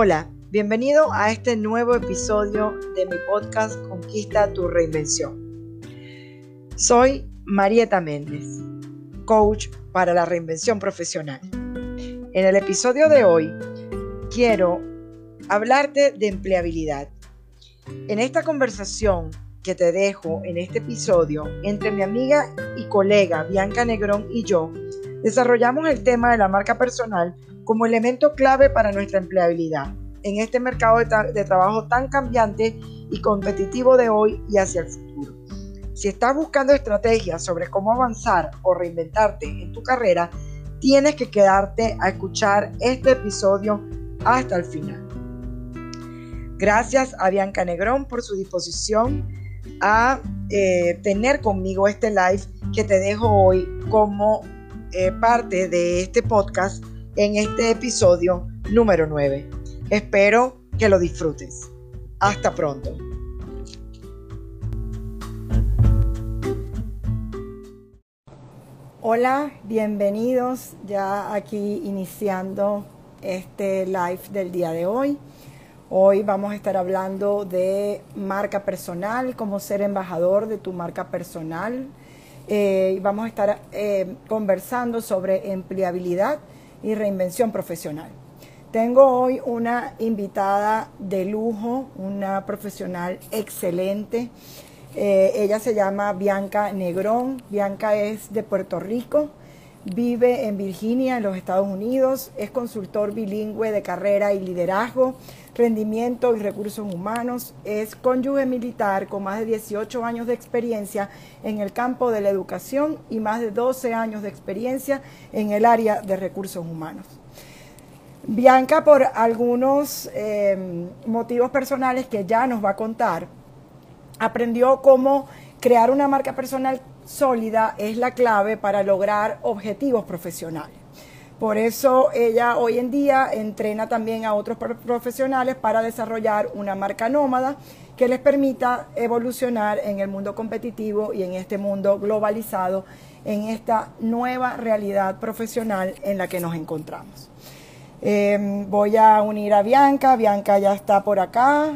Hola, bienvenido a este nuevo episodio de mi podcast Conquista tu reinvención. Soy Marieta Méndez, coach para la reinvención profesional. En el episodio de hoy quiero hablarte de empleabilidad. En esta conversación que te dejo en este episodio entre mi amiga y colega Bianca Negrón y yo, desarrollamos el tema de la marca personal como elemento clave para nuestra empleabilidad en este mercado de, trabajo tan cambiante y competitivo de hoy y hacia el futuro. Si estás buscando estrategias sobre cómo avanzar o reinventarte en tu carrera, tienes que quedarte a escuchar este episodio hasta el final. Gracias a Bianca Negrón por su disposición a eh, tener conmigo este live que te dejo hoy como eh, parte de este podcast en este episodio número 9. Espero que lo disfrutes. Hasta pronto. Hola, bienvenidos ya aquí iniciando este live del día de hoy. Hoy vamos a estar hablando de marca personal, cómo ser embajador de tu marca personal. Eh, vamos a estar eh, conversando sobre empleabilidad y reinvención profesional. Tengo hoy una invitada de lujo, una profesional excelente. Eh, ella se llama Bianca Negrón. Bianca es de Puerto Rico, vive en Virginia, en los Estados Unidos, es consultor bilingüe de carrera y liderazgo, rendimiento y recursos humanos, es cónyuge militar con más de 18 años de experiencia en el campo de la educación y más de 12 años de experiencia en el área de recursos humanos. Bianca, por algunos em, motivos personales que ya nos va a contar, aprendió cómo crear una marca personal sólida es la clave para lograr objetivos profesionales. Por eso ella hoy en día entrena también a otros profesionales para desarrollar una marca nómada que les permita evolucionar en el mundo competitivo y en este mundo globalizado, en esta nueva realidad profesional en la que nos encontramos. Em, voy a unir a Bianca, Bianca ya está por acá.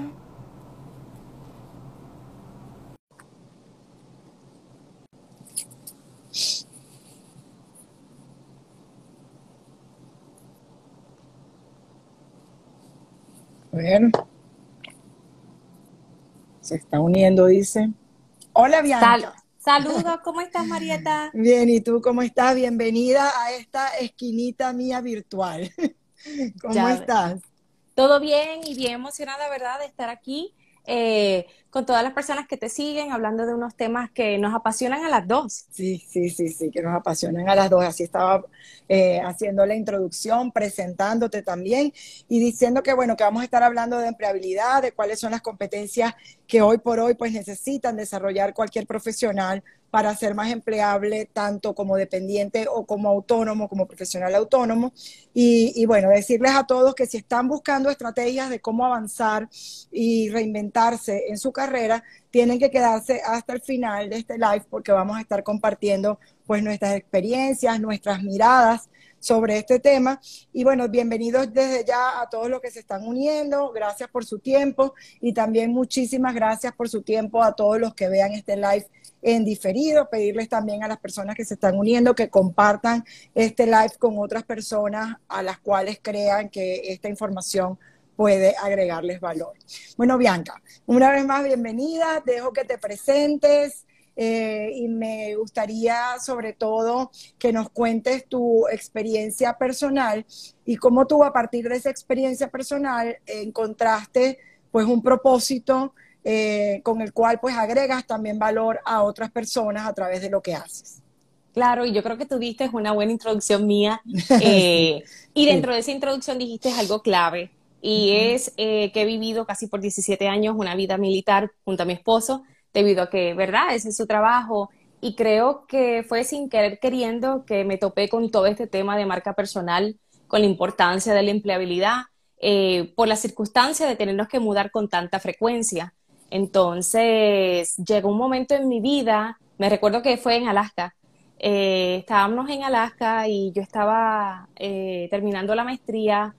Bueno. Se está uniendo, dice. Hola, Bianca. Saludos, ¿cómo estás, Marieta? Bien, ¿y tú cómo estás? Bienvenida a esta esquinita mía virtual. ¿Cómo estás? Todo bien y bien emocionada, ¿verdad?, de estar aquí eh, con todas las personas que te siguen, hablando de unos temas que nos apasionan a las dos. Sí, sí, sí, sí, que nos apasionan a las dos. Así estaba eh, haciendo la introducción, presentándote también y diciendo que, bueno, que vamos a estar hablando de empleabilidad, de cuáles son las competencias que hoy por hoy pues necesitan desarrollar cualquier profesional para ser más empleable tanto como dependiente o como autónomo, como profesional autónomo. Y, bueno, decirles a todos que si están buscando estrategias de cómo avanzar y reinventarse en su carrera, tienen que quedarse hasta el final de este live porque vamos a estar compartiendo pues nuestras experiencias, nuestras miradas sobre este tema. Y bueno, bienvenidos desde ya a todos los que se están uniendo. Gracias por su tiempo y también muchísimas gracias por su tiempo a todos los que vean este live en diferido. Pedirles también a las personas que se están uniendo que compartan este live con otras personas a las cuales crean que esta información puede agregarles valor. Bueno, Bianca, una vez más bienvenida. Dejo que te presentes. Eh, y me gustaría sobre todo que nos cuentes tu experiencia personal y cómo tú a partir de esa experiencia personal encontraste pues un propósito eh, con el cual pues agregas también valor a otras personas a través de lo que haces. Claro, y yo creo que tú diste una buena introducción mía eh, y dentro de esa introducción dijiste algo clave y es que he vivido casi por 17 años una vida militar junto a mi esposo debido a que, ¿verdad? Ese es su trabajo. Y creo que fue sin querer queriendo que me topé con todo este tema de marca personal, con la importancia de la empleabilidad, eh, por la circunstancia de tenernos que mudar con tanta frecuencia. Entonces, llegó un momento en mi vida, me recuerdo que fue en Alaska, eh, estábamos en Alaska y yo estaba eh, terminando la maestría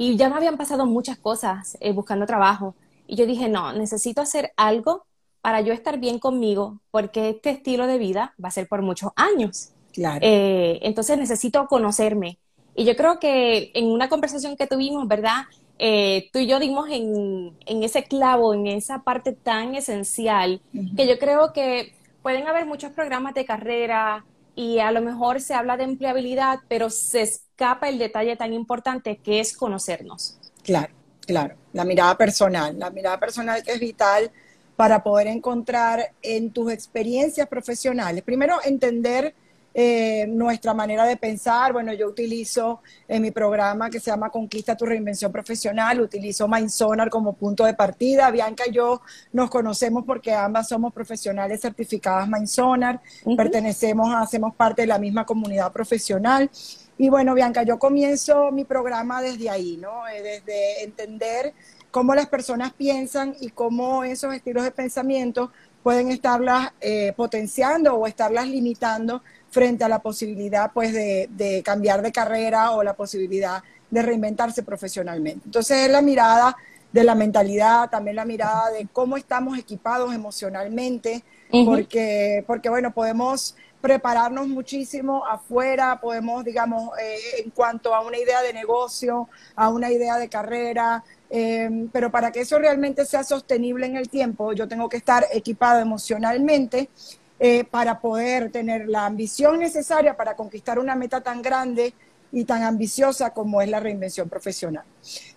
y ya me habían pasado muchas cosas eh, buscando trabajo. Y yo dije, no, necesito hacer algo para yo estar bien conmigo, porque este estilo de vida va a ser por muchos años. Claro. Eh, entonces necesito conocerme. Y yo creo que en una conversación que tuvimos, ¿verdad? Eh, tú y yo dimos en, ese clavo, en esa parte tan esencial, que yo creo que pueden haber muchos programas de carrera y a lo mejor se habla de empleabilidad, pero se escapa el detalle tan importante que es conocernos. Claro, claro. La mirada personal, la mirada personal que es vital para poder encontrar en tus experiencias profesionales, primero entender eh, nuestra manera de pensar. Bueno, yo utilizo en mi programa que se llama Conquista tu reinvención profesional, utilizo Mindsonar como punto de partida. Bianca y yo nos conocemos porque ambas somos profesionales certificadas Mindsonar, pertenecemos, hacemos parte de la misma comunidad profesional. Y bueno, Bianca, yo comienzo mi programa desde ahí, ¿no? Eh, desde entender cómo las personas piensan y cómo esos estilos de pensamiento pueden estarlas eh, potenciando o estarlas limitando frente a la posibilidad pues de, cambiar de carrera o la posibilidad de reinventarse profesionalmente. Entonces es la mirada de la mentalidad, también la mirada de cómo estamos equipados emocionalmente, porque, porque bueno, podemos prepararnos muchísimo afuera, podemos, digamos, eh, en cuanto a una idea de negocio, a una idea de carrera, eh, pero para que eso realmente sea sostenible en el tiempo, yo tengo que estar equipado emocionalmente eh, para poder tener la ambición necesaria para conquistar una meta tan grande y tan ambiciosa como es la reinvención profesional.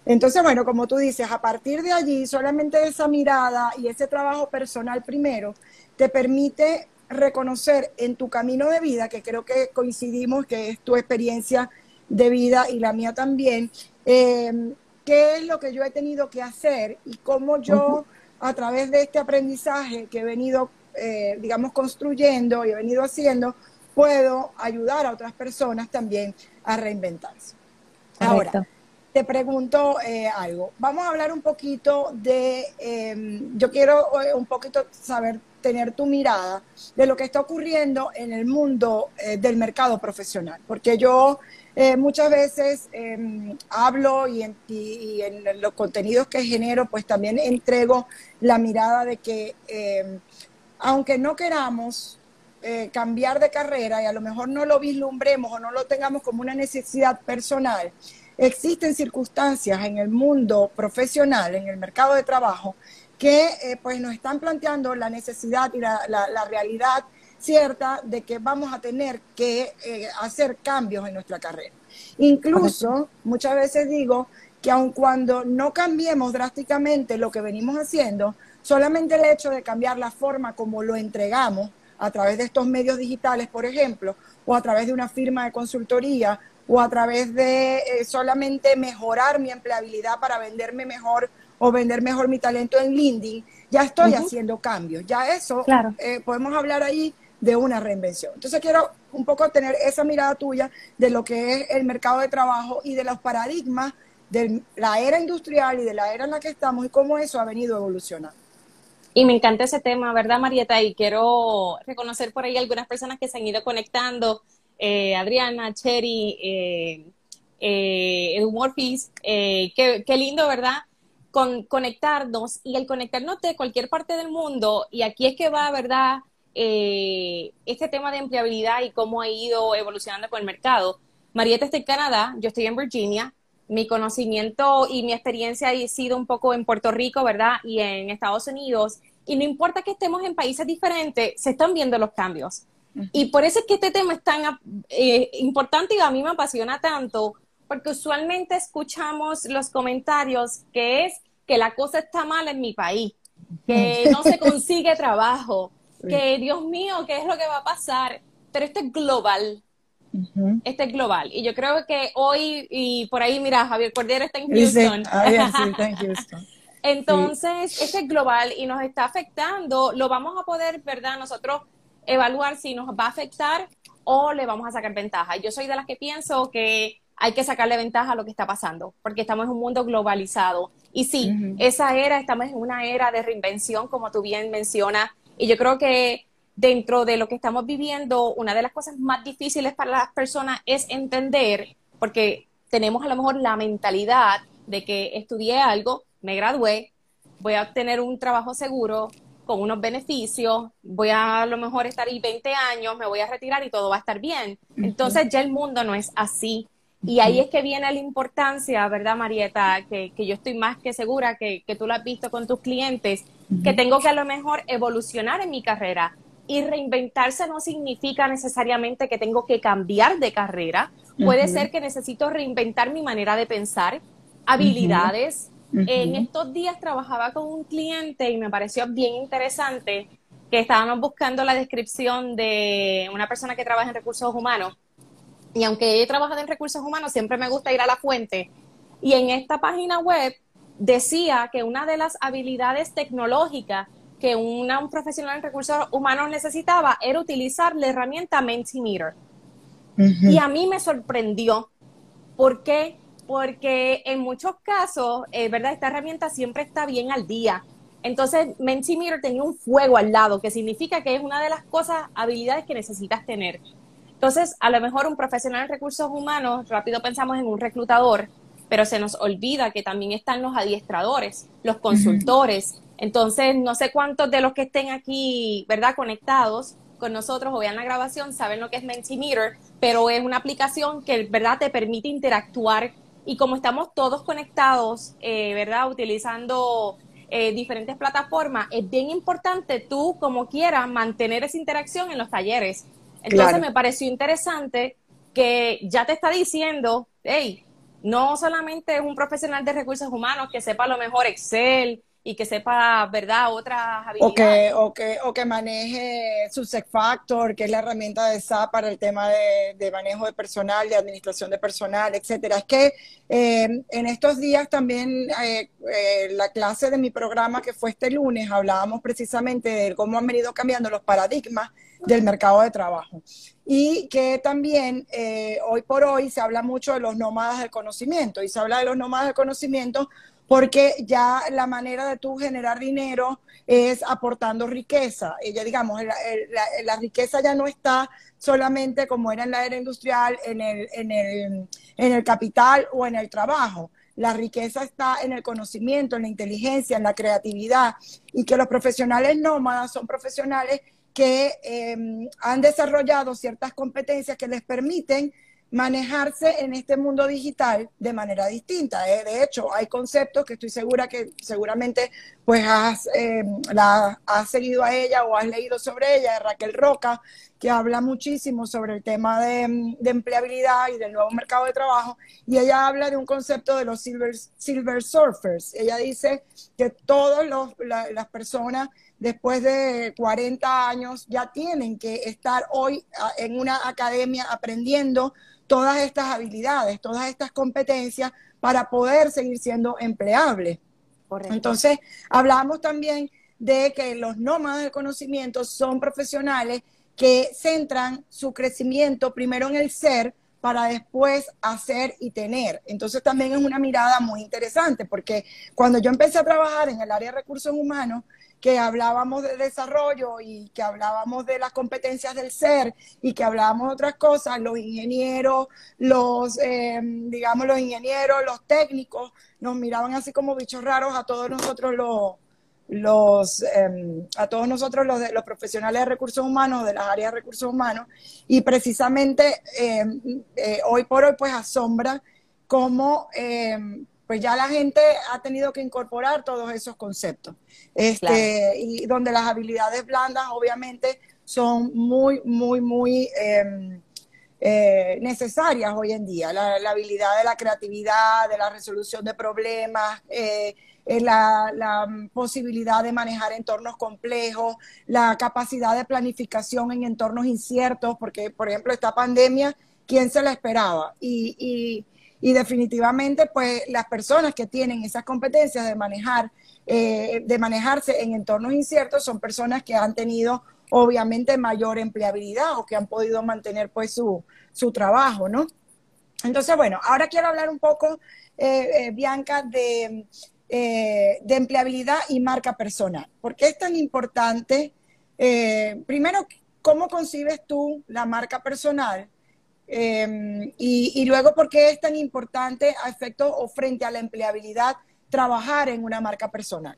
Entonces, bueno, como tú dices, a partir de allí, solamente esa mirada y ese trabajo personal primero te permite reconocer en tu camino de vida, que creo que coincidimos, que es tu experiencia de vida y la mía también, eh, qué es lo que yo he tenido que hacer y cómo yo, a través de este aprendizaje que he venido eh, digamos, construyendo y he venido haciendo, puedo ayudar a otras personas también a reinventarse. Ahora, te pregunto eh, algo. Vamos a hablar un poquito de, em, yo quiero eh, un poquito saber, tener tu mirada de lo que está ocurriendo en el mundo del mercado profesional, porque yo muchas veces em, hablo y en, y en, los contenidos que genero, pues también entrego la mirada de que em, aunque no queramos eh, cambiar de carrera y a lo mejor no lo vislumbremos o no lo tengamos como una necesidad personal, existen circunstancias en el mundo profesional, en el mercado de trabajo, que eh, pues nos están planteando la necesidad y la, realidad cierta de que vamos a tener que eh, hacer cambios en nuestra carrera. Incluso muchas veces digo que aun cuando no cambiemos drásticamente lo que venimos haciendo, Solamente el hecho de cambiar la forma como lo entregamos a través de estos medios digitales, por ejemplo, o a través de una firma de consultoría, o a través de eh, solamente mejorar mi empleabilidad para venderme mejor o vender mejor mi talento en LinkedIn, ya estoy haciendo cambios. Ya eso, eh, podemos hablar ahí de una reinvención. Entonces quiero un poco tener esa mirada tuya de lo que es el mercado de trabajo y de los paradigmas de la era industrial y de la era en la que estamos y cómo eso ha venido evolucionando. Y me encanta ese tema, ¿verdad, Marieta? Y quiero reconocer por ahí algunas personas que se han ido conectando. Eh, Adriana, Cherry, eh, eh, Edu Morphis, eh, qué, qué, lindo, ¿verdad? Con, conectarnos y el conectarnos de cualquier parte del mundo. Y aquí es que va, ¿verdad? este tema de empleabilidad y cómo ha ido evolucionando con el mercado. Marieta está en Canadá, yo estoy en Virginia mi conocimiento y mi experiencia ha sido un poco en Puerto Rico, ¿verdad? Y en Estados Unidos. Y no importa que estemos en países diferentes, se están viendo los cambios. Y por eso es que este tema es tan eh, importante y a mí me apasiona tanto, porque usualmente escuchamos los comentarios que es que la cosa está mal en mi país, que no se consigue trabajo, que Dios mío, ¿qué es lo que va a pasar? Pero esto es global. Este es global. Y yo creo que hoy, y por ahí, mira, Javier Cordero está en Houston. Entonces, este es global y nos está afectando. Lo vamos a poder, ¿verdad? Nosotros evaluar si nos va a afectar o le vamos a sacar ventaja. Yo soy de las que pienso que hay que sacarle ventaja a lo que está pasando, porque estamos en un mundo globalizado. Y sí, esa era, estamos en una era de reinvención, como tú bien mencionas, y yo creo que dentro de lo que estamos viviendo, una de las cosas más difíciles para las personas es entender, porque tenemos a lo mejor la mentalidad de que estudié algo, me gradué, voy a obtener un trabajo seguro con unos beneficios, voy a a lo mejor estar ahí 20 años, me voy a retirar y todo va a estar bien. Entonces ya el mundo no es así. Y ahí es que viene la importancia, ¿verdad, Marieta? Que, yo estoy más que segura que, tú lo has visto con tus clientes, que tengo que a lo mejor evolucionar en mi carrera. Y reinventarse no significa necesariamente que tengo que cambiar de carrera. Puede ser que necesito reinventar mi manera de pensar, habilidades. En estos días trabajaba con un cliente y me pareció bien interesante que estábamos buscando la descripción de una persona que trabaja en recursos humanos y aunque he trabajado en recursos humanos, siempre me gusta ir a la fuente. Y en esta página web decía que una de las habilidades tecnológicas que una, un profesional en recursos humanos necesitaba era utilizar la herramienta Mentimeter. Y a mí me sorprendió. ¿Por qué? Porque en muchos casos, eh, ¿verdad? Esta herramienta siempre está bien al día. Entonces, Mentimeter tenía un fuego al lado, que significa que es una de las cosas, habilidades que necesitas tener. Entonces, a lo mejor un profesional en recursos humanos, rápido pensamos en un reclutador, pero se nos olvida que también están los adiestradores, los consultores. Entonces, no sé cuántos de los que estén aquí, ¿verdad?, conectados con nosotros o vean la grabación saben lo que es Mentimeter, pero es una aplicación que, ¿verdad?, te permite interactuar y como estamos todos conectados, eh, ¿verdad?, utilizando eh, diferentes plataformas, es bien importante tú, como quieras, mantener esa interacción en los talleres. Entonces me pareció interesante que ya te está diciendo, hey, no solamente es un profesional de recursos humanos que sepa a lo mejor Excel y que sepa, ¿verdad?, otras habilidades. O que, o que, maneje su Factor, que es la herramienta de SAP para el tema de, manejo de personal, de administración de personal, etcétera. Es que eh, en estos días también eh, eh, la clase de mi programa que fue este lunes hablábamos precisamente de cómo han venido cambiando los paradigmas del mercado de trabajo. Y que también eh, hoy por hoy se habla mucho de los nómadas del conocimiento y se habla de los nómadas del conocimiento porque ya la manera de tú generar dinero es aportando riqueza. Ella, digamos, la, la, riqueza ya no está solamente como era en la era industrial, en el, en el, en el capital o en el trabajo. La riqueza está en el conocimiento, en la inteligencia, en la creatividad y que los profesionales nómadas son profesionales que em, han desarrollado ciertas competencias que les permiten manejarse en este mundo digital de manera distinta. ¿eh? De hecho, hay conceptos que estoy segura que seguramente pues has, has seguido a ella o has leído sobre ella, Raquel Roca, que habla muchísimo sobre el tema de, empleabilidad y del nuevo mercado de trabajo, y ella habla de un concepto de los silver, silver surfers. Ella dice que todas las personas después de 40 años ya tienen que estar hoy ah, en una academia aprendiendo todas estas habilidades, todas estas competencias para poder seguir siendo empleables. Entonces, hablamos también de que los nómadas del conocimiento son profesionales que centran su crecimiento primero en el ser para después hacer y tener. Entonces también es una mirada muy interesante porque cuando yo empecé a trabajar en el área de recursos humanos, que hablábamos de desarrollo y que hablábamos de las competencias del ser y que hablábamos de otras cosas, los ingenieros, los, eh, digamos, los ingenieros, los técnicos, nos miraban así como bichos raros a todos nosotros los, los em, a todos nosotros los, los profesionales de recursos humanos, de las áreas de recursos humanos, y precisamente em, eh, hoy por hoy pues asombra cómo em, pues ya la gente ha tenido que incorporar todos esos conceptos. Este, Y donde las habilidades blandas obviamente son muy, muy, muy em, eh, necesarias hoy en día. La, habilidad de la creatividad, de la resolución de problemas, eh, eh, la, la, posibilidad de manejar entornos complejos, la capacidad de planificación en entornos inciertos, porque, por ejemplo, esta pandemia, ¿quién se la esperaba? Y, y y definitivamente, pues las personas que tienen esas competencias de manejar, eh, de manejarse en entornos inciertos son personas que han tenido obviamente mayor empleabilidad o que han podido mantener pues su, su trabajo, ¿no? Entonces, bueno, ahora quiero hablar un poco, eh, eh, Bianca, de, de, empleabilidad y marca personal. ¿Por qué es tan importante? primero, ¿cómo concibes tú la marca personal? Em, y, luego, ¿por qué es tan importante a efecto o frente a la empleabilidad trabajar en una marca personal?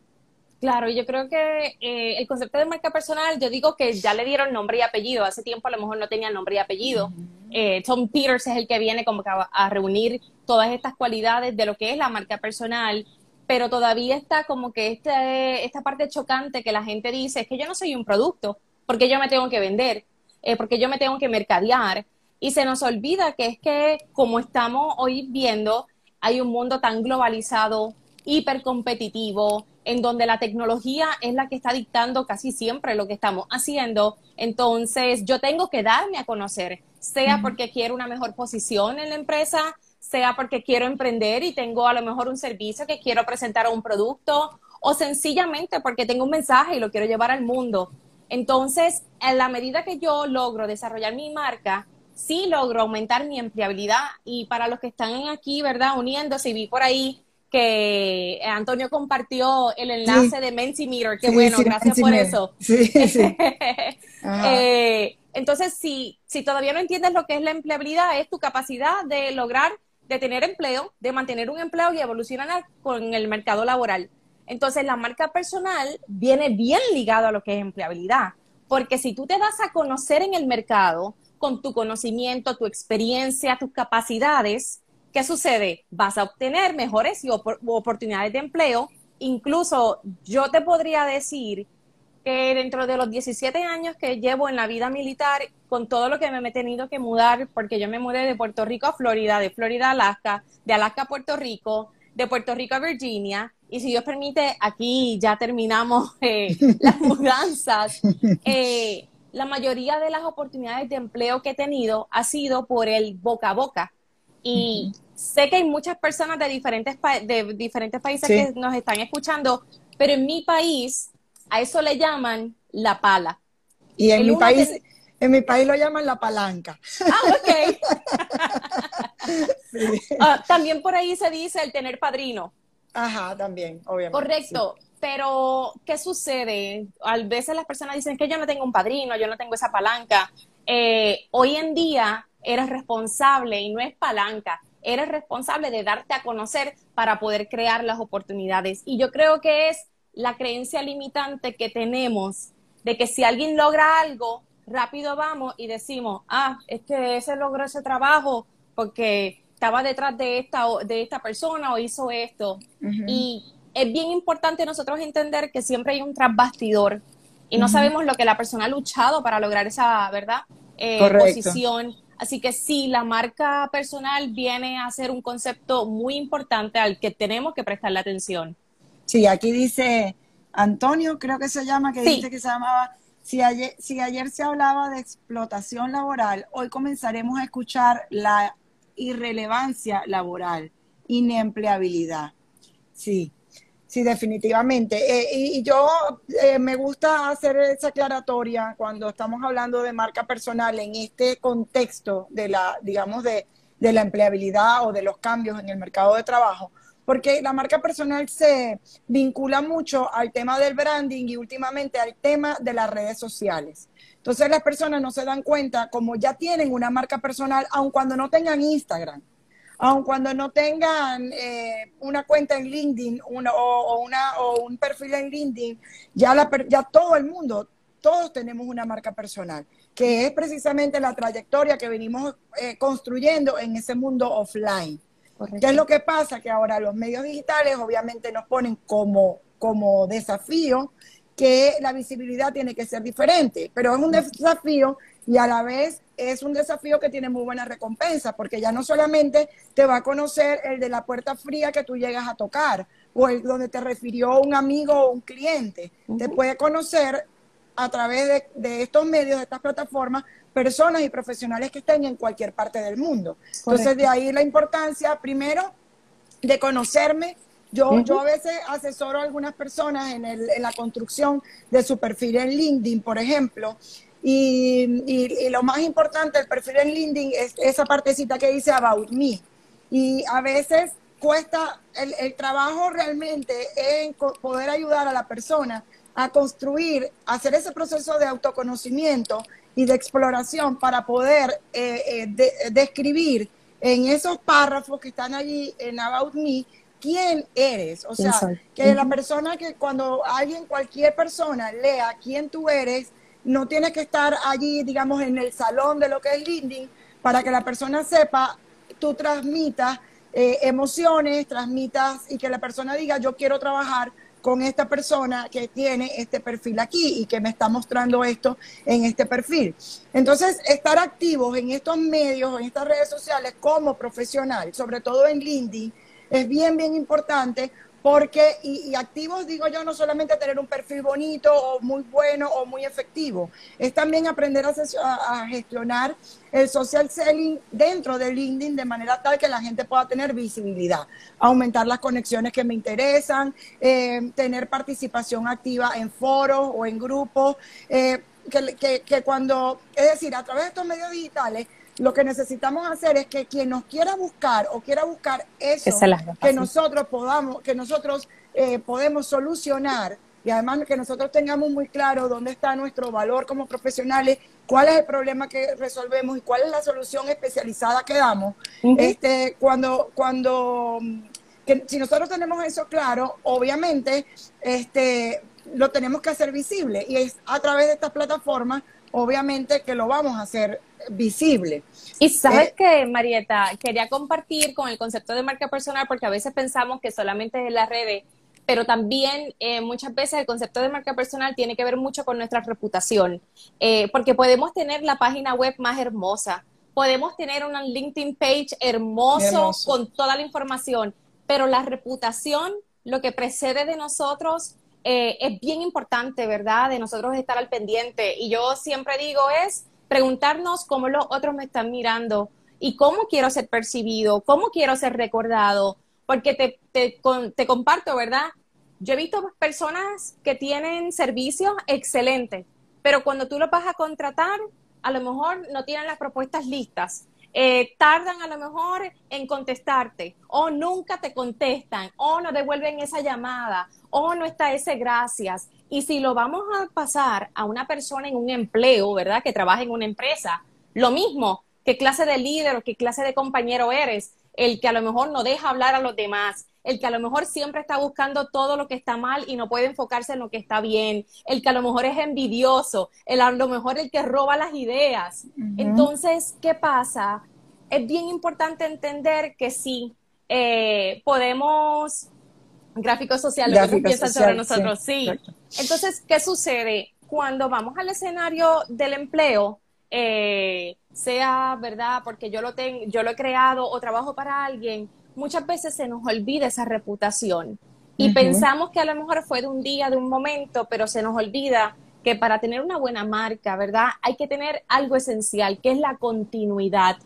Claro, yo creo que eh, el concepto de marca personal, yo digo que ya le dieron nombre y apellido. Hace tiempo a lo mejor no tenía nombre y apellido. Eh, Tom Peters es el que viene como a, reunir todas estas cualidades de lo que es la marca personal, pero todavía está como que este, esta parte chocante que la gente dice es que yo no soy un producto, porque yo me tengo que vender, eh, porque yo me tengo que mercadear. Y se nos olvida que es que como estamos hoy viendo, hay un mundo tan globalizado, hipercompetitivo, en donde la tecnología es la que está dictando casi siempre lo que estamos haciendo. Entonces, yo tengo que darme a conocer, sea porque quiero una mejor posición en la empresa, sea porque quiero emprender y tengo a lo mejor un servicio que quiero presentar a un producto, o sencillamente porque tengo un mensaje y lo quiero llevar al mundo. Entonces, en la medida que yo logro desarrollar mi marca, sí logro aumentar mi empleabilidad. Y para los que están aquí, ¿verdad? Uniéndose, y vi por ahí que Antonio compartió el enlace de Mentimeter. Qué bueno, gracias por eso. Eh, entonces, si, si todavía no entiendes lo que es la empleabilidad, es tu capacidad de lograr, de tener empleo, de mantener un empleo y evolucionar con el mercado laboral. Entonces, la marca personal viene bien ligado a lo que es empleabilidad, porque si tú te das a conocer en el mercado con tu conocimiento, tu experiencia, tus capacidades, ¿qué sucede? Vas a obtener mejores oportunidades de empleo. Incluso yo te podría decir que dentro de los 17 años que llevo en la vida militar, con todo lo que me he tenido que mudar, porque yo me mudé de Puerto Rico a Florida, de Florida a Alaska, de Alaska a Puerto Rico, de Puerto Rico a Virginia, y si Dios permite, aquí ya terminamos eh, las mudanzas. Eh, la mayoría de las oportunidades de empleo que he tenido ha sido por el boca a boca. Y sé que hay muchas personas de diferentes, de diferentes países que nos están escuchando, pero en mi país a eso le llaman la pala. Y en mi país, en mi país lo llaman la palanca. Ah, ok. Ah, también por ahí se dice el tener padrino. Ajá, también, obviamente. Correcto. Pero, ¿qué sucede? A veces las personas dicen que yo no tengo un padrino, yo no tengo esa palanca. Eh, hoy en día eres responsable y no es palanca, eres responsable de darte a conocer para poder crear las oportunidades. Y yo creo que es la creencia limitante que tenemos de que si alguien logra algo, rápido vamos y decimos, ah, es que ese logró ese trabajo porque estaba detrás de esta, de esta persona o hizo esto. Y es bien importante nosotros entender que siempre hay un trasbastidor y no sabemos lo que la persona ha luchado para lograr esa, ¿verdad? Eh, posición Así que sí, la marca personal viene a ser un concepto muy importante al que tenemos que prestarle atención. Sí, aquí dice Antonio, creo que se llama, que dice que se llamaba, si ayer, si ayer se hablaba de explotación laboral, hoy comenzaremos a escuchar la irrelevancia laboral, inempleabilidad. Sí, Sí, definitivamente. Eh, y, yo eh, me gusta hacer esa aclaratoria cuando estamos hablando de marca personal en este contexto de la, digamos, de, de la empleabilidad o de los cambios en el mercado de trabajo, porque la marca personal se vincula mucho al tema del branding y últimamente al tema de las redes sociales. Entonces las personas no se dan cuenta como ya tienen una marca personal, aun cuando no tengan Instagram aun cuando no tengan eh, una cuenta en LinkedIn o, una, o un perfil en LinkedIn, ya, la, ya todo el mundo, todos tenemos una marca personal, que es precisamente la trayectoria que venimos eh, construyendo en ese mundo offline. ¿Qué es lo que pasa? Que ahora los medios digitales obviamente nos ponen como, como desafío que la visibilidad tiene que ser diferente, pero es un desafío y a la vez es un desafío que tiene muy buena recompensa, porque ya no solamente te va a conocer el de la puerta fría que tú llegas a tocar, o el donde te refirió un amigo o un cliente, te puede conocer a través de, estos medios, de estas plataformas, personas y profesionales que estén en cualquier parte del mundo. Entonces, de ahí la importancia, primero, de conocerme. Yo, yo a veces asesoro a algunas personas en, el, en la construcción de su perfil en LinkedIn, por ejemplo, y, lo más importante, el perfil en LinkedIn es esa partecita que dice About Me. Y a veces cuesta el, trabajo realmente en poder ayudar a la persona a construir, hacer ese proceso de autoconocimiento y de exploración para poder eh, eh, describir en esos párrafos que están allí en About Me quién eres. O sea, que la persona que cuando alguien, cualquier persona lea quién tú eres, no tiene que estar allí, digamos, en el salón de lo que es LinkedIn para que la persona sepa, tú transmitas eh, emociones, transmitas y que la persona diga, yo quiero trabajar con esta persona que tiene este perfil aquí y que me está mostrando esto en este perfil. Entonces, estar activos en estos medios, en estas redes sociales como profesional, sobre todo en LinkedIn, es bien, bien importante porque, y, activos digo yo, no solamente tener un perfil bonito o muy bueno o muy efectivo, es también aprender a, gestionar el social selling dentro de LinkedIn de manera tal que la gente pueda tener visibilidad, aumentar las conexiones que me interesan, eh, tener participación activa en foros o en grupos, eh, que, que cuando, es decir, a través de estos medios digitales, lo que necesitamos hacer es que quien nos quiera buscar o quiera buscar eso que nosotros podamos, que nosotros eh, podemos solucionar y además que nosotros tengamos muy claro dónde está nuestro valor como profesionales, cuál es el problema que resolvemos y cuál es la solución especializada que damos. Este, cuando, cuando si nosotros tenemos eso claro, obviamente, este, lo tenemos que hacer visible y es a través de estas plataformas, obviamente que lo vamos a hacer visible. Y sabes eh, que, Marieta, quería compartir con el concepto de marca personal porque a veces pensamos que solamente es las redes, pero también eh, muchas veces el concepto de marca personal tiene que ver mucho con nuestra reputación, eh, porque podemos tener la página web más hermosa, podemos tener una LinkedIn page hermoso, con toda la información, pero la reputación, lo que precede de nosotros, es bien importante, ¿verdad? De nosotros estar al pendiente. Y yo siempre digo es preguntarnos cómo los otros me están mirando y cómo quiero ser percibido, cómo quiero ser recordado, porque te, te, comparto, ¿verdad? Yo he visto personas que tienen servicios excelentes, pero cuando tú los vas a contratar, a lo mejor no tienen las propuestas listas. Eh, tardan a lo mejor en contestarte, o nunca te contestan, o no devuelven esa llamada, o no está ese gracias. Y si lo vamos a pasar a una persona en un empleo, ¿verdad? Que trabaja en una empresa, lo mismo, qué clase de líder o qué clase de compañero eres, el que a lo mejor no deja hablar a los demás, el que a lo mejor siempre está buscando todo lo que está mal y no puede enfocarse en lo que está bien, el que a lo mejor es envidioso, el a lo mejor el que roba las ideas. Entonces, ¿qué pasa? Es bien importante entender que sí, eh, podemos Gráfico social, lo que sobre nosotros, sí. Entonces, ¿qué sucede? Cuando vamos al escenario del empleo, eh, sea verdad, porque yo lo tengo, yo lo he creado o trabajo para alguien, muchas veces se nos olvida esa reputación. Y pensamos que a lo mejor fue de un día, de un momento, pero se nos olvida que para tener una buena marca, ¿verdad? Hay que tener algo esencial, que es la continuidad.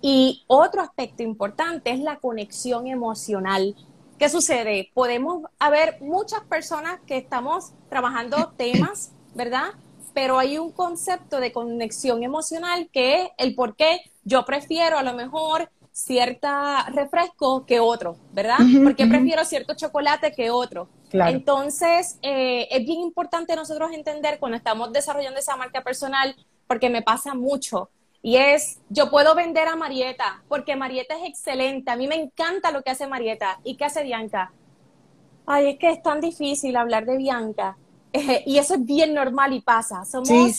Y otro aspecto importante es la conexión emocional. ¿Qué sucede? Podemos haber muchas personas que estamos trabajando temas, ¿verdad? Pero hay un concepto de conexión emocional que es el por qué yo prefiero a lo mejor cierta refresco que otro, ¿verdad? Porque prefiero cierto chocolate que otro. Entonces, eh, es bien importante nosotros entender cuando estamos desarrollando esa marca personal, porque me pasa mucho y es, yo puedo vender a Marieta, porque Marieta es excelente, a mí me encanta lo que hace Marieta. ¿Y qué hace Bianca? Ay, es que es tan difícil hablar de Bianca. y eso es bien normal y pasa. Somos,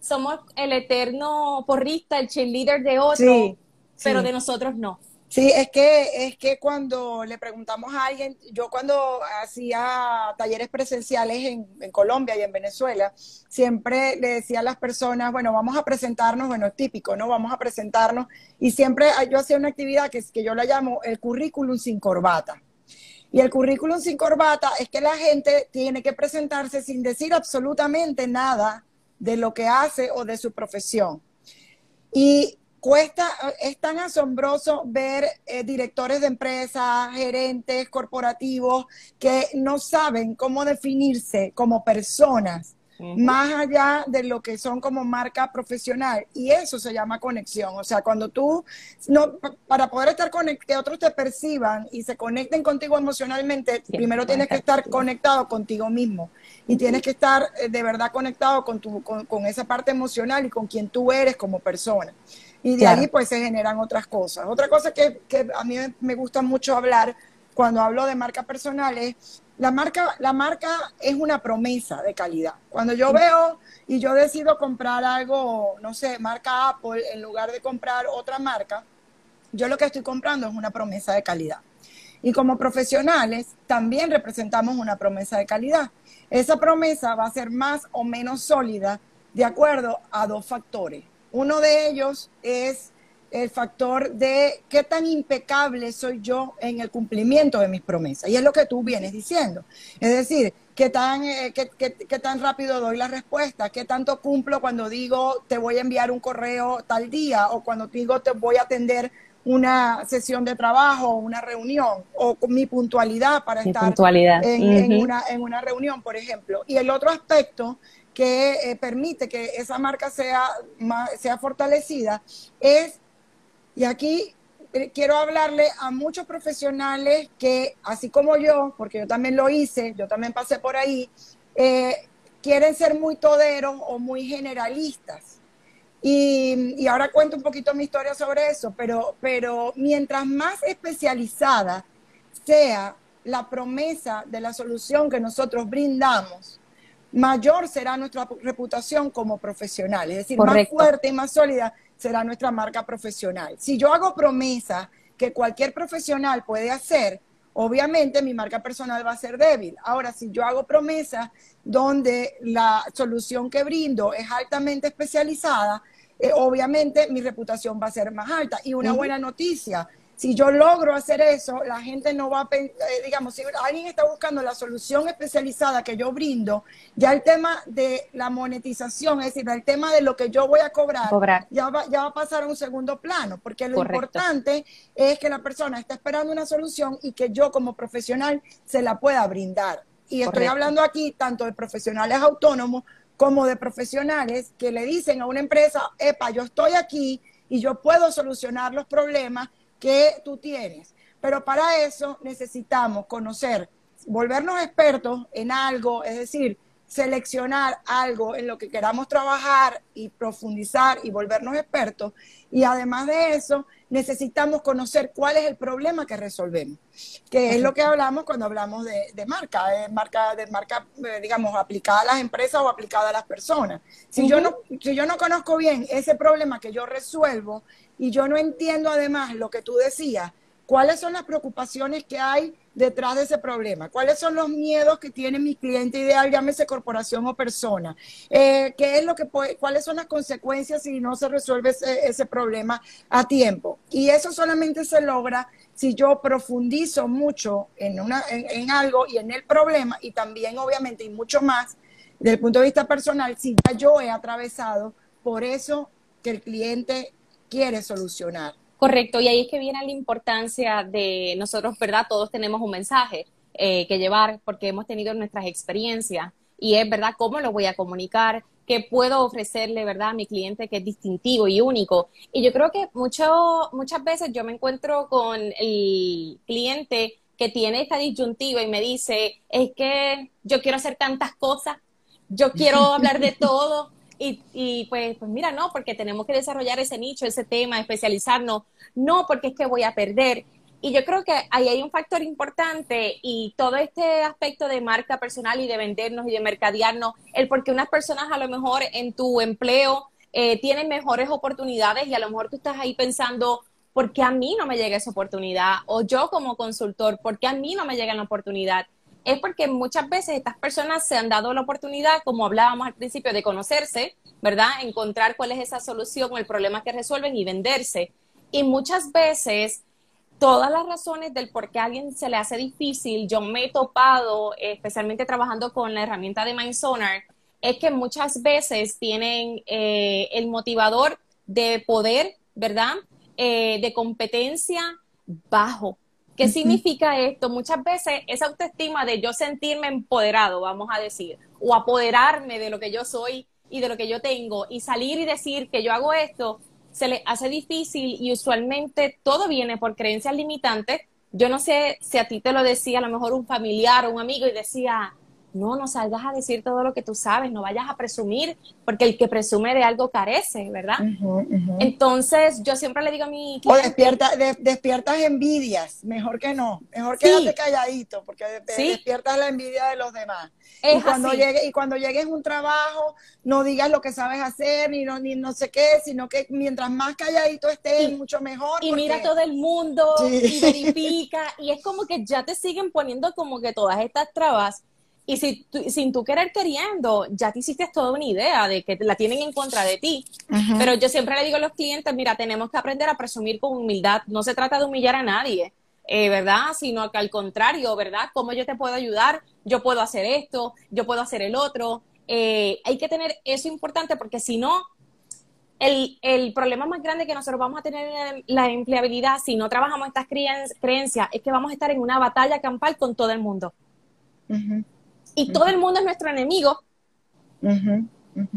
somos el eterno porrista, el cheerleader de otro, pero de nosotros no. Sí, es que, es que cuando le preguntamos a alguien, yo cuando hacía talleres presenciales en, Colombia y en Venezuela, siempre le decía a las personas, bueno, vamos a presentarnos, bueno, es típico, ¿no? Vamos a presentarnos. Y siempre yo hacía una actividad que, que yo la llamo el currículum sin corbata. Y el currículum sin corbata es que la gente tiene que presentarse sin decir absolutamente nada de lo que hace o de su profesión. Y cuesta, es tan asombroso ver eh, directores de empresas, gerentes corporativos que no saben cómo definirse como personas más allá de lo que son como marca profesional. Y eso se llama conexión. O sea, cuando tú, no, para poder estar conectado, que otros te perciban y se conecten contigo emocionalmente, primero tienes que estar conectado contigo mismo. Y tienes que estar eh, de verdad conectado con, tu, con, esa parte emocional y con quien tú eres como persona. Y de ahí pues se generan otras cosas. Otra cosa que, que a mí me gusta mucho hablar cuando hablo de marca personal es la marca, la marca es una promesa de calidad. Cuando yo veo y yo decido comprar algo, no sé, marca Apple, en lugar de comprar otra marca, yo lo que estoy comprando es una promesa de calidad. Y como profesionales también representamos una promesa de calidad. Esa promesa va a ser más o menos sólida de acuerdo a dos factores. Uno de ellos es el factor de qué tan impecable soy yo en el cumplimiento de mis promesas. Y es lo que tú vienes diciendo. Es decir, qué tan, eh, qué, tan rápido doy la respuesta, qué tanto cumplo cuando digo te voy a enviar un correo tal día o cuando digo te voy a atender una sesión de trabajo, una reunión, o mi puntualidad para estar En, una, en una reunión, por ejemplo. Y el otro aspecto que eh, permite que esa marca sea, sea fortalecida es y aquí eh, quiero hablarle a muchos profesionales que, así como yo, porque yo también lo hice, yo también pasé por ahí, eh, quieren ser muy toderos o muy generalistas. Y, ahora cuento un poquito mi historia sobre eso, pero, pero mientras más especializada sea la promesa de la solución que nosotros brindamos, mayor será nuestra reputación como profesional, es decir, más fuerte y más sólida será nuestra marca profesional. Si yo hago promesas que cualquier profesional puede hacer, obviamente mi marca personal va a ser débil. Ahora, si yo hago promesas donde la solución que brindo es altamente especializada, eh, obviamente mi reputación va a ser más alta. Y una buena noticia, si yo logro hacer eso, la gente no va a, eh, digamos, si alguien está buscando la solución especializada que yo brindo, ya el tema de la monetización, es decir, el tema de lo que yo voy a cobrar, Ya, va, ya va a pasar a un segundo plano, porque lo importante es que la persona está esperando una solución y que yo como profesional se la pueda brindar. Y estoy hablando aquí tanto de profesionales autónomos como de profesionales que le dicen a una empresa, epa, yo estoy aquí y yo puedo solucionar los problemas que tú tienes. Pero para eso necesitamos conocer, volvernos expertos en algo, es decir, seleccionar algo en lo que queramos trabajar y profundizar y volvernos expertos. Y además de eso, necesitamos conocer cuál es el problema que resolvemos, que es lo que hablamos cuando hablamos de, marca, de marca, de marca, eh, digamos, aplicada a las empresas o aplicada a las personas. Si, yo no, si yo no conozco bien ese problema que yo resuelvo y yo no entiendo además lo que tú decías, cuáles son las preocupaciones que hay detrás de ese problema? ¿Cuáles son los miedos que tiene mi cliente ideal, llámese corporación o persona? Eh, ¿Qué es lo que ¿Cuáles son las consecuencias si no se resuelve ese, problema a tiempo? Y eso solamente se logra si yo profundizo mucho en, una, en, algo y en el problema y también obviamente y mucho más desde el punto de vista personal, si ya yo he atravesado por eso que el cliente quiere solucionar. Correcto, y ahí es que viene la importancia de nosotros, ¿verdad? Todos tenemos un mensaje eh, que llevar porque hemos tenido nuestras experiencias y es, ¿verdad? ¿Cómo lo voy a comunicar? ¿Qué puedo ofrecerle, ¿verdad? A mi cliente que es distintivo y único. Y yo creo que mucho, muchas veces yo me encuentro con el cliente que tiene esta disyuntiva y me dice, es que yo quiero hacer tantas cosas, yo quiero hablar de todo, y, pues, pues mira, no, porque tenemos que desarrollar ese nicho, ese tema, especializarnos, no porque es que voy a perder. Y yo creo que ahí hay un factor importante y todo este aspecto de marca personal y de vendernos y de mercadearnos, el porque unas personas a lo mejor en tu empleo eh, tienen mejores oportunidades y a lo mejor tú estás ahí pensando, ¿por qué a mí no me llega esa oportunidad? O yo como consultor, ¿por qué a mí no me llega la oportunidad? Es porque muchas veces estas personas se han dado la oportunidad, como hablábamos al principio, de conocerse, ¿verdad? Encontrar cuál es esa solución o el problema que resuelven y venderse. Y muchas veces todas las razones del por qué a alguien se le hace difícil, yo me he topado, especialmente trabajando con la herramienta de MindSonar, es que muchas veces tienen eh, el motivador de poder, ¿verdad? Eh, de competencia bajo. ¿Qué significa esto? Muchas veces esa autoestima de yo sentirme empoderado, vamos a decir, o apoderarme de lo que yo soy y de lo que yo tengo y salir y decir que yo hago esto, se les hace difícil y usualmente todo viene por creencias limitantes. Yo no sé si a ti te lo decía a lo mejor un familiar o un amigo y decía, no, no salgas a decir todo lo que tú sabes, no vayas a presumir, porque el que presume de algo carece, ¿verdad? Entonces, yo siempre le digo a mi cliente, O despierta, despiertas envidias, mejor que no, mejor quédate calladito, porque despiertas la envidia de los demás. y cuando llegue, y cuando llegues a un trabajo, no digas lo que sabes hacer, ni no, ni no sé qué, sino que mientras más calladito estés, mucho mejor. Y mira todo el mundo, y verifica, y es como que ya te siguen poniendo como que todas estas trabas y si sin tú querer queriendo, ya te hiciste toda una idea de que la tienen en contra de ti. Pero yo siempre le digo a los clientes, mira, tenemos que aprender a presumir con humildad. No se trata de humillar a nadie, eh, ¿verdad? Sino que al contrario, ¿verdad? ¿Cómo yo te puedo ayudar? Yo puedo hacer esto, yo puedo hacer el otro. Eh, hay que tener eso importante porque si no, el, el, problema más grande que nosotros vamos a tener en la empleabilidad si no trabajamos estas creencias es que vamos a estar en una batalla campal con todo el mundo y todo el mundo es nuestro enemigo.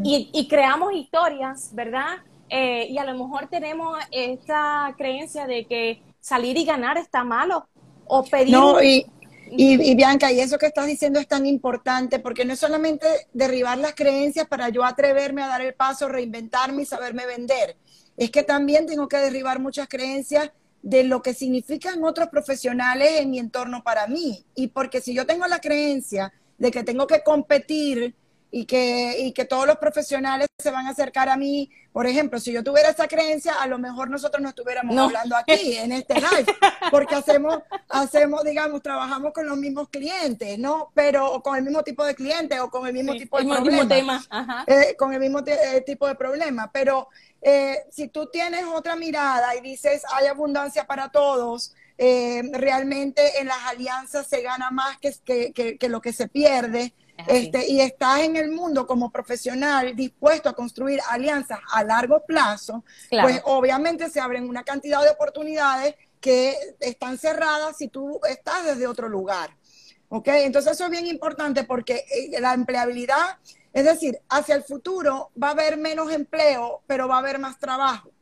Y, creamos historias, ¿verdad? Eh, y a lo mejor tenemos esta creencia de que salir y ganar está malo. O pedir. No, y, y, Bianca, y eso que estás diciendo es tan importante porque no es solamente derribar las creencias para yo atreverme a dar el paso, reinventarme y saberme vender. Es que también tengo que derribar muchas creencias de lo que significan otros profesionales en mi entorno para mí. Y porque si yo tengo la creencia de que tengo que competir y que, y que todos los profesionales se van a acercar a mí. Por ejemplo, si yo tuviera esa creencia, a lo mejor nosotros no estuviéramos hablando aquí en este live, porque hacemos, hacemos, digamos, trabajamos con los mismos clientes, ¿no? Pero con el mismo tipo de clientes o con el mismo tipo de problema. Eh, con el mismo tipo de problema. Pero eh, si tú tienes otra mirada y dices, hay abundancia para todos, eh, realmente en las alianzas se gana más que, que, lo que se pierde. Este, y estás en el mundo como profesional dispuesto a construir alianzas a largo plazo, pues obviamente se abren una cantidad de oportunidades que están cerradas si tú estás desde otro lugar. ¿Ok? Entonces eso es bien importante porque eh, la empleabilidad, es decir, hacia el futuro va a haber menos empleo, pero va a haber más trabajo.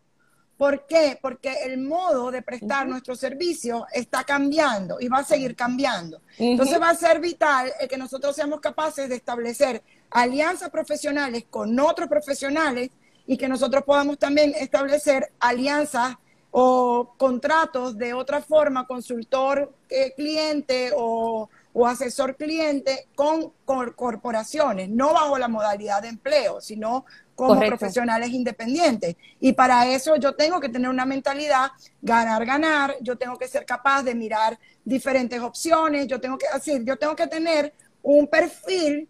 ¿Por qué? Porque el modo de prestar nuestro servicio está cambiando y va a seguir cambiando. Entonces va a ser vital el que nosotros seamos capaces de establecer alianzas profesionales con otros profesionales y que nosotros podamos también establecer alianzas o contratos de otra forma, consultor eh, cliente o, asesor cliente con, corporaciones, no bajo la modalidad de empleo, sino como profesionales independientes. Y para eso yo tengo que tener una mentalidad ganar, ganar, yo tengo que ser capaz de mirar diferentes opciones, yo tengo que, así, yo tengo que tener un perfil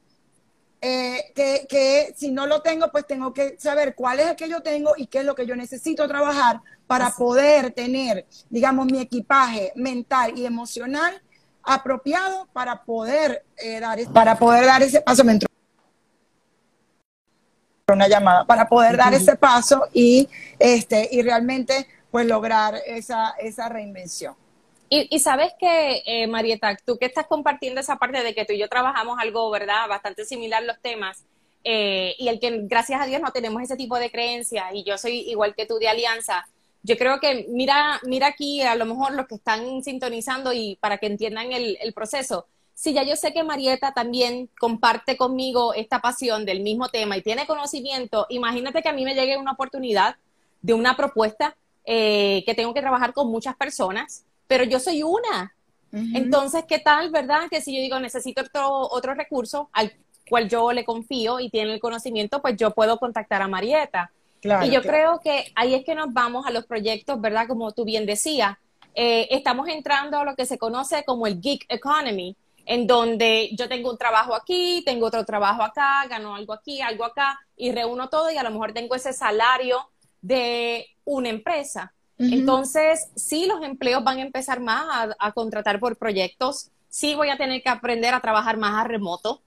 eh, que, que, si no lo tengo, pues tengo que saber cuál es el que yo tengo y qué es lo que yo necesito trabajar para poder tener, digamos, mi equipaje mental y emocional apropiado para poder eh, dar para poder dar ese paso una llamada para poder dar ese paso y, este, y realmente pues lograr esa, esa reinvención. Y, sabes que, eh, Marieta, tú que estás compartiendo esa parte de que tú y yo trabajamos algo, ¿verdad? Bastante similar los temas, eh, y el que gracias a Dios no tenemos ese tipo de creencias, y yo soy igual que tú de alianza, yo creo que mira, mira aquí a lo mejor los que están sintonizando y para que entiendan el, el proceso, si ya yo sé que Marieta también comparte conmigo esta pasión del mismo tema y tiene conocimiento, imagínate que a mí me llegue una oportunidad de una propuesta eh, que tengo que trabajar con muchas personas, pero yo soy una. Entonces, ¿qué tal, verdad? Que si yo digo necesito otro, otro recurso al cual yo le confío y tiene el conocimiento, pues yo puedo contactar a Marieta. y yo creo que ahí es que nos vamos a los proyectos, ¿verdad? Como tú bien decías, eh, estamos entrando a lo que se conoce como el gig economy, en donde yo tengo un trabajo aquí, tengo otro trabajo acá, gano algo aquí, algo acá, y reúno todo y a lo mejor tengo ese salario de una empresa. Entonces, sí, los empleos van a empezar más a, contratar por proyectos, sí voy a tener que aprender a trabajar más a remoto,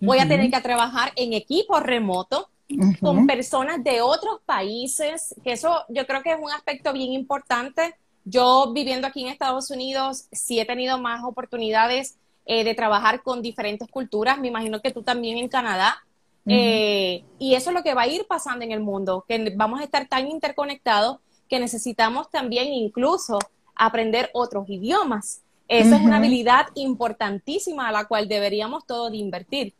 voy a tener que trabajar en equipo remoto con personas de otros países, que eso yo creo que es un aspecto bien importante. Yo viviendo aquí en Estados Unidos, sí he tenido más oportunidades eh, de trabajar con diferentes culturas. Me imagino que tú también en Canadá. Eh, y eso es lo que va a ir pasando en el mundo, que vamos a estar tan interconectados que necesitamos también incluso aprender otros idiomas. Esa es una habilidad importantísima a la cual deberíamos todos invertir.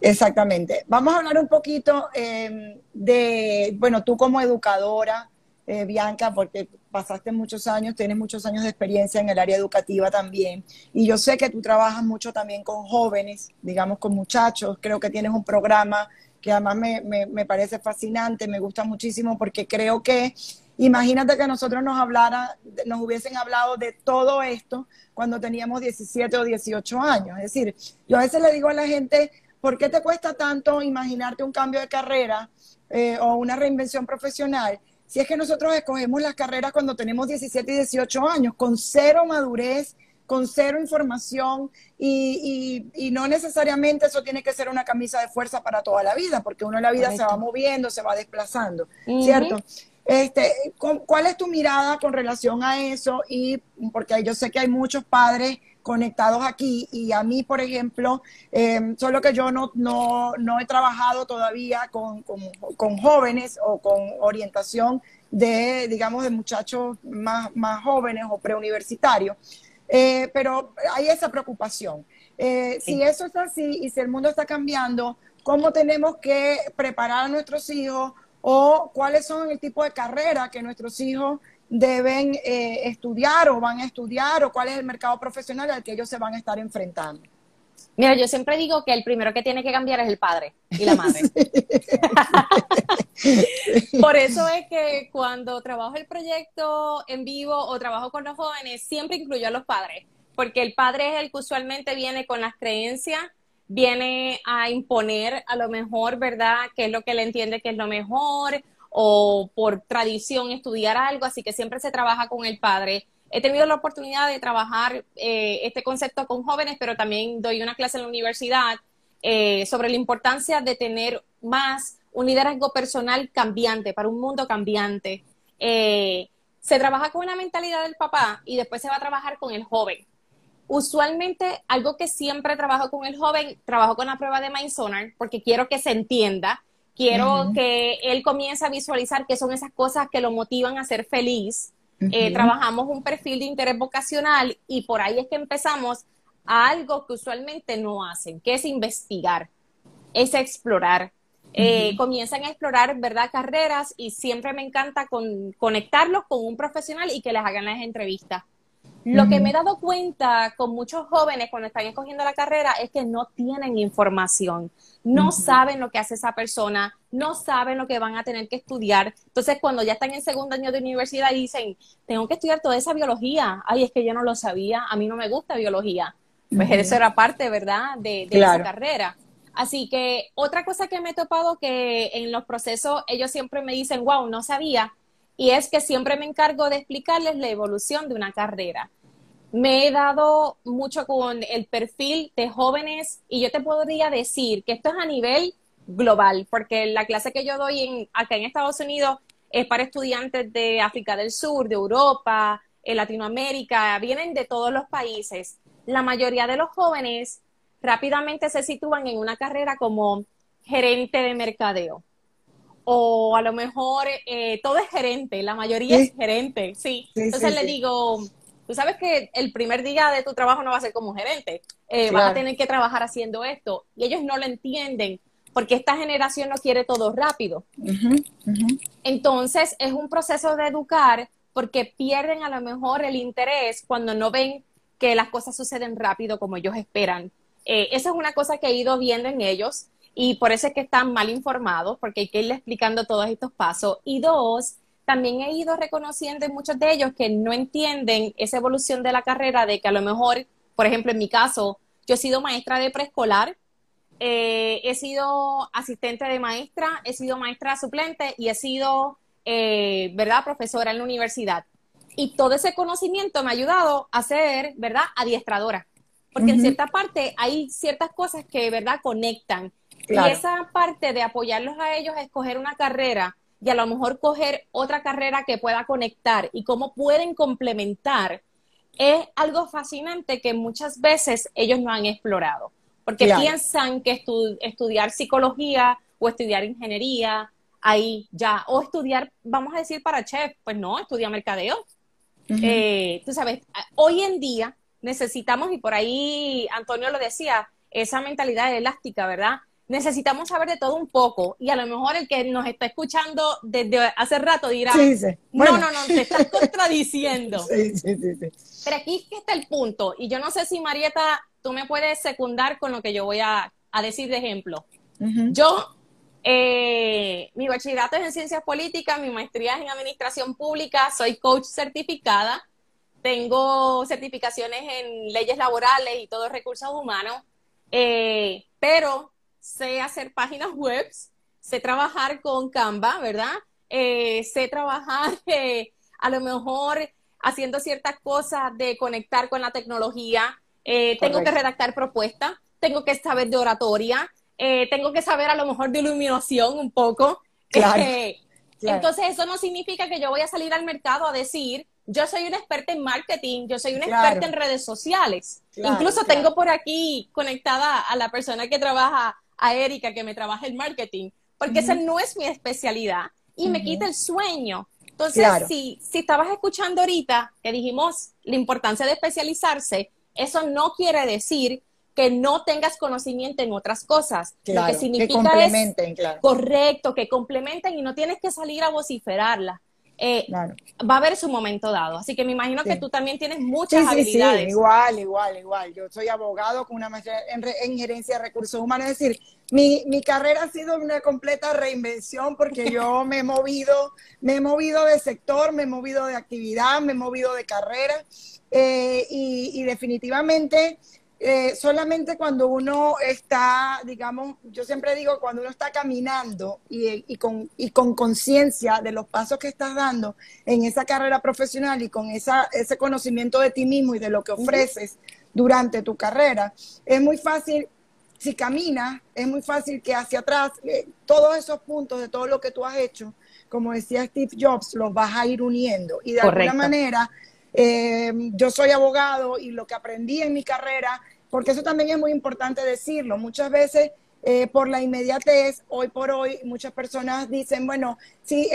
Exactamente. Vamos a hablar un poquito em, de, bueno, tú como educadora, eh, Bianca, porque pasaste muchos años, tienes muchos años de experiencia en el área educativa también. Y yo sé que tú trabajas mucho también con jóvenes, digamos con muchachos. Creo que tienes un programa que además me, me parece fascinante, me gusta muchísimo porque creo que Imagínate que nosotros nos hablara, nos hubiesen hablado de todo esto cuando teníamos 17 o 18 años. Es decir, yo a veces le digo a la gente, ¿por qué te cuesta tanto imaginarte un cambio de carrera eh, o una reinvención profesional? Si es que nosotros escogemos las carreras cuando tenemos 17 y 18 años, con cero madurez, con cero información y, no necesariamente eso tiene que ser una camisa de fuerza para toda la vida, porque uno en la vida se va moviendo, se va desplazando, ¿cierto? Este, ¿Cuál es tu mirada con relación a eso? Y porque yo sé que hay muchos padres conectados aquí y a mí, por ejemplo, em, solo que yo no, no, he trabajado todavía con, jóvenes o con orientación de, digamos, de muchachos más, más jóvenes o preuniversitarios, eh, pero hay esa preocupación. Eh, si eso es así y si el mundo está cambiando, ¿cómo tenemos que preparar a nuestros hijos o cuáles son el tipo de carrera que nuestros hijos deben eh, estudiar o van a estudiar o cuál es el mercado profesional al que ellos se van a estar enfrentando. Mira, yo siempre digo que el primero que tiene que cambiar es el padre y la madre. Por eso es que cuando trabajo el proyecto en vivo o trabajo con los jóvenes, siempre incluyo a los padres, porque el padre es el que usualmente viene con las creencias viene a imponer a lo mejor, ¿verdad?, qué es lo que él entiende que es lo mejor o por tradición estudiar algo, así que siempre se trabaja con el padre. He tenido la oportunidad de trabajar eh, este concepto con jóvenes, pero también doy una clase en la universidad eh, sobre la importancia de tener más un liderazgo personal cambiante para un mundo cambiante. Eh, se trabaja con una mentalidad del papá y después se va a trabajar con el joven. Usualmente, algo que siempre trabajo con el joven, trabajo con la prueba de Mindsonar porque quiero que se entienda, quiero que él comience a visualizar qué son esas cosas que lo motivan a ser feliz. Eh, trabajamos un perfil de interés vocacional y por ahí es que empezamos a algo que usualmente no hacen, que es investigar, es explorar. Eh, comienzan a explorar, ¿verdad?, carreras y siempre me encanta con, conectarlos con un profesional y que les hagan las entrevistas. Lo que me he dado cuenta con muchos jóvenes cuando están escogiendo la carrera es que no tienen información, no saben lo que hace esa persona, no saben lo que van a tener que estudiar. Entonces, cuando ya están en segundo año de universidad dicen, tengo que estudiar toda esa biología, ay, es que yo no lo sabía, a mí no me gusta biología. Pues eso era parte, ¿verdad?, de, esa carrera. Así que otra cosa que me he topado que en los procesos ellos siempre me dicen, wow, no sabía, y es que siempre me encargo de explicarles la evolución de una carrera. Me he dado mucho con el perfil de jóvenes y yo te podría decir que esto es a nivel global, porque la clase que yo doy acá en Estados Unidos es para estudiantes de África del Sur, de Europa, en Latinoamérica, vienen de todos los países. La mayoría de los jóvenes rápidamente se sitúan en una carrera como gerente de mercadeo, o a lo mejor eh, todo es gerente, la mayoría es gerente, sí. Entonces le digo, tú sabes que el primer día de tu trabajo no va a ser como gerente, eh, vas a tener que trabajar haciendo esto y ellos no lo entienden porque esta generación no quiere todo rápido. Entonces es un proceso de educar porque pierden a lo mejor el interés cuando no ven que las cosas suceden rápido como ellos esperan. Eh, esa es una cosa que he ido viendo en ellos y por eso es que están mal informados, porque hay que irle explicando todos estos pasos. Y dos, también he ido reconociendo en muchos de ellos que no entienden esa evolución de la carrera, de que a lo mejor, por ejemplo, en mi caso, yo he sido maestra de preescolar, eh, he sido asistente de maestra, he sido maestra suplente y he sido, eh, ¿verdad?, profesora en la universidad. Y todo ese conocimiento me ha ayudado a ser, ¿verdad?, adiestradora. Porque en cierta parte hay ciertas cosas que, ¿verdad?, conectan. Y esa parte de apoyarlos a ellos a escoger una carrera y a lo mejor coger otra carrera que pueda conectar y cómo pueden complementar, es algo fascinante que muchas veces ellos no han explorado, porque piensan que estudiar psicología o estudiar ingeniería, ahí ya, o estudiar, vamos a decir, para chef, pues no, estudia mercadeo. Eh, tú sabes, hoy en día necesitamos, y por ahí Antonio lo decía, esa mentalidad elástica, ¿verdad? Necesitamos saber de todo un poco. Y a lo mejor el que nos está escuchando desde hace rato dirá, no, no, no, te estás contradiciendo. Sí, sí, sí, Pero aquí está el punto. Y yo no sé si Marieta, tú me puedes secundar con lo que yo voy a, decir de ejemplo. Yo, eh, mi bachillerato es en ciencias políticas, mi maestría es en administración pública, soy coach certificada, tengo certificaciones en leyes laborales y todos recursos humanos, eh, pero sé hacer páginas web, sé trabajar con Canva, ¿verdad? Eh, sé trabajar eh, a lo mejor haciendo ciertas cosas de conectar con la tecnología, eh, tengo que redactar propuestas, tengo que saber de oratoria, tengo que saber a lo mejor de iluminación un poco. Claro, Entonces eso no significa que yo voy a salir al mercado a decir, yo soy una experta en marketing, yo soy una experta en redes sociales. Incluso tengo por aquí conectada a la persona que trabaja a Erika que me trabaje el marketing, porque esa no es mi especialidad y me quita el sueño. Entonces, si, si estabas escuchando ahorita que dijimos la importancia de especializarse, eso no quiere decir que no tengas conocimiento en otras cosas. Lo que significa que complementen, claro. correcto, que complementen y no tienes que salir a vociferarla. Eh, va a haber su momento dado. Así que me imagino que tú también tienes muchas habilidades. igual, igual, igual. Yo soy abogado con una maestría en, gerencia de recursos humanos. Es decir, mi, mi, carrera ha sido una completa reinvención porque yo me he movido, me he movido de sector, me he movido de actividad, me he movido de carrera. Eh, y, y definitivamente eh, solamente cuando uno está, digamos, yo siempre digo, cuando uno está caminando y, con y con conciencia de los pasos que estás dando en esa carrera profesional y con esa, ese conocimiento de ti mismo y de lo que ofreces durante tu carrera, es muy fácil, si caminas, es muy fácil que hacia atrás, eh, todos esos puntos de todo lo que tú has hecho, como decía Steve Jobs, los vas a ir uniendo. Y de alguna manera eh, yo soy abogado y lo que aprendí en mi carrera, porque eso también es muy importante decirlo, muchas veces eh, por la inmediatez, hoy por hoy muchas personas dicen, bueno, sí,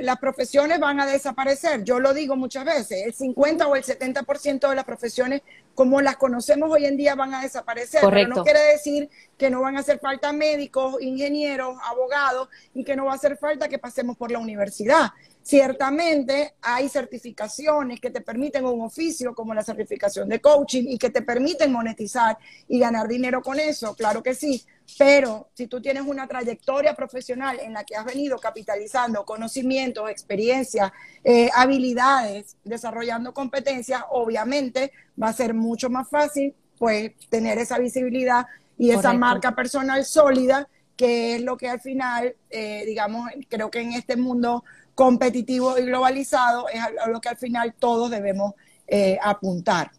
las profesiones van a desaparecer. Yo lo digo muchas veces, el 50 o el 70% de las profesiones como las conocemos hoy en día van a desaparecer. Pero no quiere decir que no van a hacer falta médicos, ingenieros, abogados y que no va a hacer falta que pasemos por la universidad. Ciertamente hay certificaciones que te permiten un oficio como la certificación de coaching y que te permiten monetizar y ganar dinero con eso, claro que sí, pero si tú tienes una trayectoria profesional en la que has venido capitalizando conocimientos, experiencias, eh, habilidades, desarrollando competencias, obviamente va a ser mucho más fácil pues tener esa visibilidad y esa marca personal sólida que es lo que al final, eh, digamos, creo que en este mundo competitivo y globalizado es a lo que al final todos debemos eh, apuntar.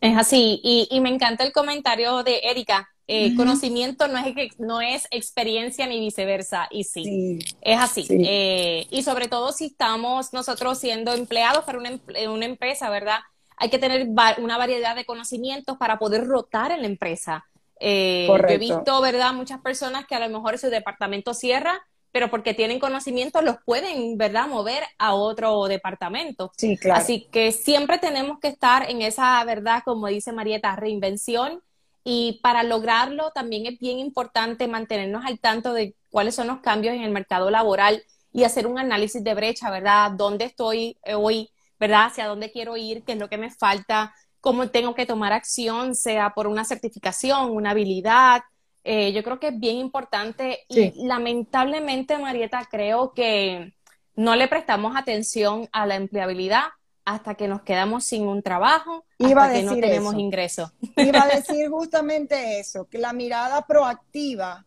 Es así, y, me encanta el comentario de Erika. Eh, conocimiento no es, no es experiencia ni viceversa, y sí, es así. Eh, y sobre todo si estamos nosotros siendo empleados para una, una empresa, ¿verdad? Hay que tener una variedad de conocimientos para poder rotar en la empresa. yo he visto, ¿verdad? Muchas personas que a lo mejor su departamento cierra pero porque tienen conocimiento los pueden, ¿verdad?, mover a otro departamento. Sí, claro. Así que siempre tenemos que estar en esa, ¿verdad?, como dice Marieta, reinvención. Y para lograrlo también es bien importante mantenernos al tanto de cuáles son los cambios en el mercado laboral y hacer un análisis de brecha, ¿verdad? ¿Dónde estoy hoy? ¿Verdad? ¿Hacia dónde quiero ir? ¿Qué es lo que me falta? ¿Cómo tengo que tomar acción? Sea por una certificación, una habilidad, eh, yo creo que es bien importante y lamentablemente, Marieta, creo que no le prestamos atención a la empleabilidad hasta que nos quedamos sin un trabajo, hasta que no tenemos ingresos. Iba a decir justamente eso, que la mirada proactiva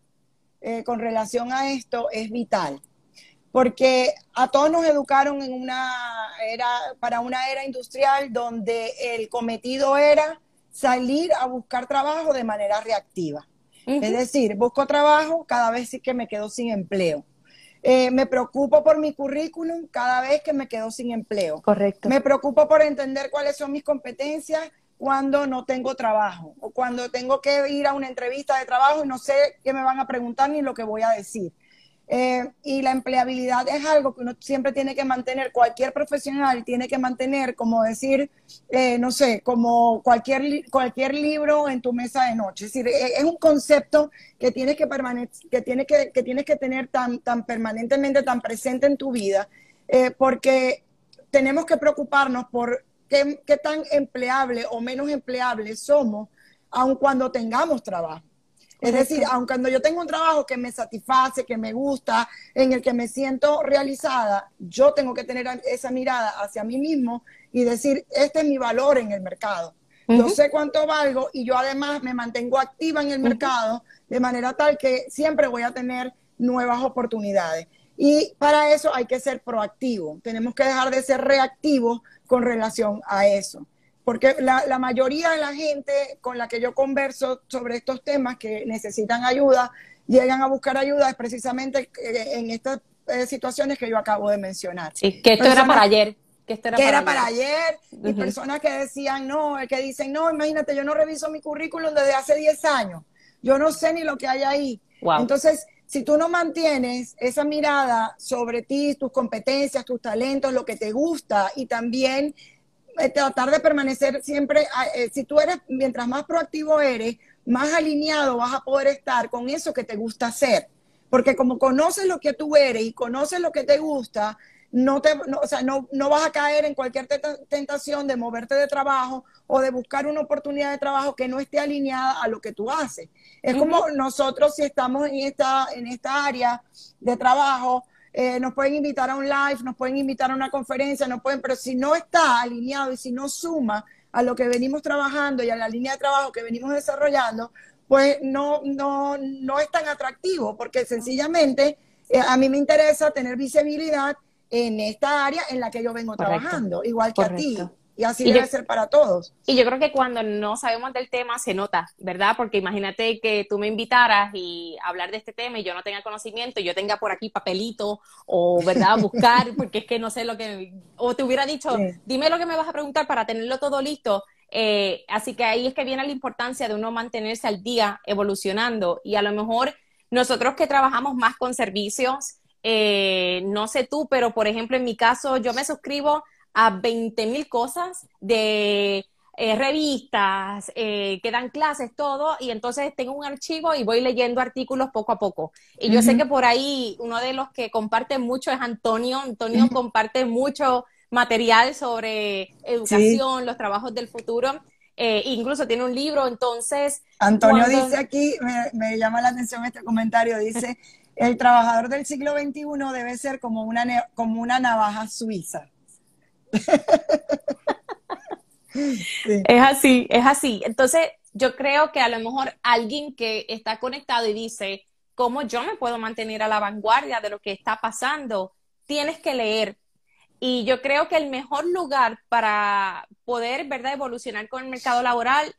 eh, con relación a esto es vital, porque a todos nos educaron en una era, para una era industrial donde el cometido era salir a buscar trabajo de manera reactiva. Es decir, busco trabajo cada vez que me quedo sin empleo. Eh, me preocupo por mi currículum cada vez que me quedo sin empleo. Correcto. Me preocupo por entender cuáles son mis competencias cuando no tengo trabajo o cuando tengo que ir a una entrevista de trabajo y no sé qué me van a preguntar ni lo que voy a decir. Eh, y la empleabilidad es algo que uno siempre tiene que mantener, cualquier profesional tiene que mantener, como decir, eh, no sé, como cualquier, cualquier libro en tu mesa de noche. Es decir, e, es un concepto que tienes que, que, tienes que, que, tienes que tener tan, tan permanentemente, tan presente en tu vida, eh, porque tenemos que preocuparnos por qué, qué tan empleable o menos empleable somos, aun cuando tengamos trabajo. Es decir, aunque cuando yo tengo un trabajo que me satisface, que me gusta, en el que me siento realizada, yo tengo que tener esa mirada hacia mí mismo y decir, este es mi valor en el mercado. Yo sé cuánto valgo y yo además me mantengo activa en el mercado de manera tal que siempre voy a tener nuevas oportunidades. Y para eso hay que ser proactivo. Tenemos que dejar de ser reactivos con relación a eso. Porque la, mayoría de la gente con la que yo converso sobre estos temas que necesitan ayuda, llegan a buscar ayuda es precisamente eh, en estas eh, situaciones que yo acabo de mencionar. Sí, que esto era para ayer. Que, esto era, para, ayer. Y personas que decían, no, que dicen, no, imagínate, yo no reviso mi currículum desde hace 10 años. Yo no sé ni lo que hay ahí. Entonces, si tú no mantienes esa mirada sobre ti, tus competencias, tus talentos, lo que te gusta y también tratar de permanecer siempre, ah, eh, si tú eres, mientras más proactivo eres, más alineado vas a poder estar con eso que te gusta hacer. Porque como conoces lo que tú eres y conoces lo que te gusta, no, te, o sea, no, no, vas a caer en cualquier tentación de moverte de trabajo o de buscar una oportunidad de trabajo que no esté alineada a lo que tú haces. Es como nosotros si estamos en esta, en esta área de trabajo, eh, nos pueden invitar a un live, nos pueden invitar a una conferencia, no pueden, pero si no está alineado y si no suma a lo que venimos trabajando y a la línea de trabajo que venimos desarrollando, pues no, no, no es tan atractivo, porque sencillamente eh, a mí me interesa tener visibilidad en esta área en la que yo vengo trabajando, igual que a ti. Y así debe ser para todos. Y yo creo que cuando no sabemos del tema se nota, ¿verdad? Porque imagínate que tú me invitaras y hablar de este tema y yo no tenga conocimiento y yo tenga por aquí papelito o, ¿verdad? Buscar, porque es que no sé lo que... O te hubiera dicho, dime lo que me vas a preguntar para tenerlo todo listo. Eh, así que ahí es que viene la importancia de uno mantenerse al día, evolucionando. Y a lo mejor nosotros que trabajamos más con servicios, eh, no sé tú, pero por ejemplo en mi caso yo me suscribo a 20 mil cosas de eh, revistas, eh, que dan clases, todo, y entonces tengo un archivo y voy leyendo artículos poco a poco. Y yo sé que por ahí uno de los que comparte mucho es Antonio. Antonio comparte mucho material sobre educación, los trabajos del futuro. Eh, incluso tiene un libro, entonces... Antonio dice aquí, me, me, llama la atención este comentario, dice, el trabajador del siglo XXI debe ser como una, como una navaja suiza. Es así, es así. Entonces, yo creo que a lo mejor alguien que está conectado y dice, ¿cómo yo me puedo mantener a la vanguardia de lo que está pasando? Tienes que leer. Y yo creo que el mejor lugar para poder, ¿verdad?, evolucionar con el mercado laboral,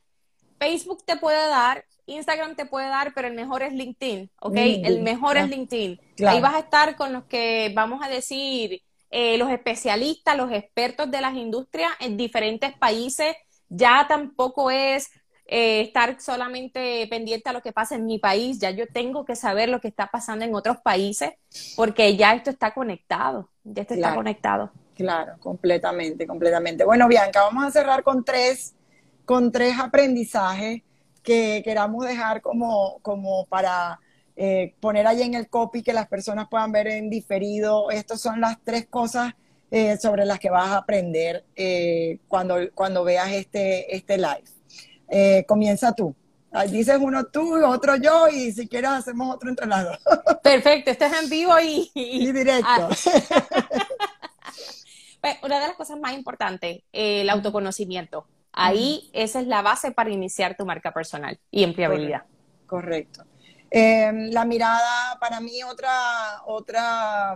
Facebook te puede dar, Instagram te puede dar, pero el mejor es LinkedIn, ¿ok? el mejor es LinkedIn. Ahí vas a estar con los que vamos a decir, eh, los especialistas, los expertos de las industrias en diferentes países. Ya tampoco es eh, estar solamente pendiente a lo que pasa en mi país, ya yo tengo que saber lo que está pasando en otros países, porque ya esto está conectado, ya esto está conectado. Claro, completamente, completamente. Bueno, Bianca, vamos a cerrar con tres, con tres aprendizajes que queramos dejar como, como para eh, poner ahí en el copy que las personas puedan ver en diferido. Estas son las tres cosas eh, sobre las que vas a aprender eh, cuando, cuando veas este, este live. comienza tú. dices uno tú, otro yo, y si quieres hacemos otro entre las dos. Perfecto, esto es en vivo y, y, directo. Ah. Pues, una de las cosas más importantes, el autoconocimiento. Ahí esa es la base para iniciar tu marca personal y empleabilidad. Correcto. Em, la mirada, para mí, otra, otra,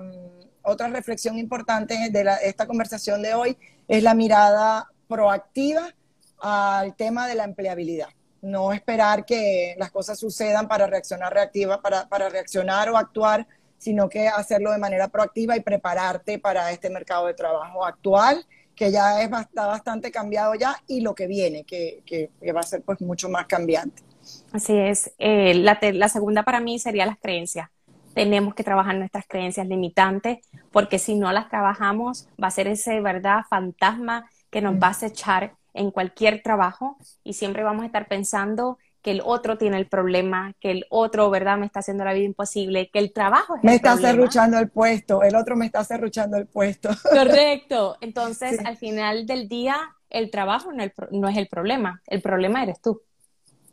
otra reflexión importante de esta conversación de hoy es la mirada proactiva al tema de la empleabilidad. No esperar que las cosas sucedan para reaccionar reactiva, para, para reaccionar o actuar, sino que hacerlo de manera proactiva y prepararte para este mercado de trabajo actual, que ya es, está bastante cambiado ya, y lo que viene, que, que, va a ser pues mucho más cambiante. Así es. Eh, la, la segunda para mí sería las creencias tenemos que trabajar nuestras creencias limitantes, porque si no las trabajamos, va a ser ese, ¿verdad?, fantasma que nos va a acechar en cualquier trabajo y siempre vamos a estar pensando que el otro tiene el problema, que el otro, ¿verdad?, me está haciendo la vida imposible, que el trabajo es Me está cerruchando el puesto, el otro me está cerruchando el puesto. Correcto. Entonces, al final del día, el trabajo no es el problema, el problema eres tú.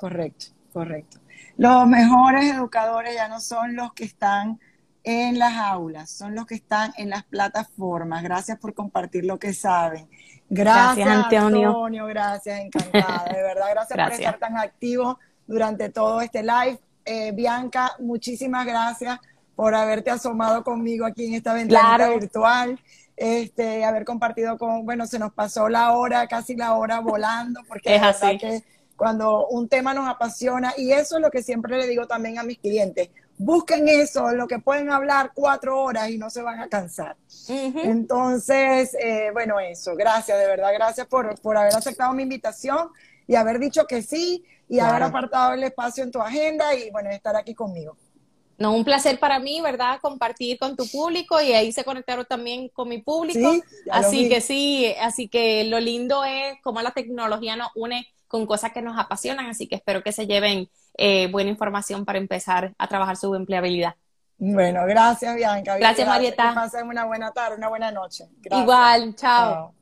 Correcto, correcto. Los mejores educadores ya no son los que están en las aulas, son los que están en las plataformas. Gracias por compartir lo que saben. Gracias, Antonio. Gracias, encantada. De verdad, gracias, por estar tan activo durante todo este live. Eh, Bianca, muchísimas gracias por haberte asomado conmigo aquí en esta ventana virtual. Este, haber compartido con, bueno, se nos pasó la hora, casi la hora volando, porque es así. que cuando un tema nos apasiona, y eso es lo que siempre le digo también a mis clientes, busquen eso, lo que pueden hablar cuatro horas y no se van a cansar. Entonces, eh, bueno, eso, gracias, de verdad, gracias por, por, haber aceptado mi invitación y haber dicho que sí y haber apartado el espacio en tu agenda y, bueno, estar aquí conmigo. No, un placer para mí, ¿verdad? Compartir con tu público y ahí se conectaron también con mi público. así que sí, así que lo lindo es cómo la tecnología nos une con cosas que nos apasionan, así que espero que se lleven eh, buena información para empezar a trabajar su empleabilidad. Bueno, gracias Bianca. Gracias, Marieta. Que pasen una buena tarde, una buena noche. Igual, chao.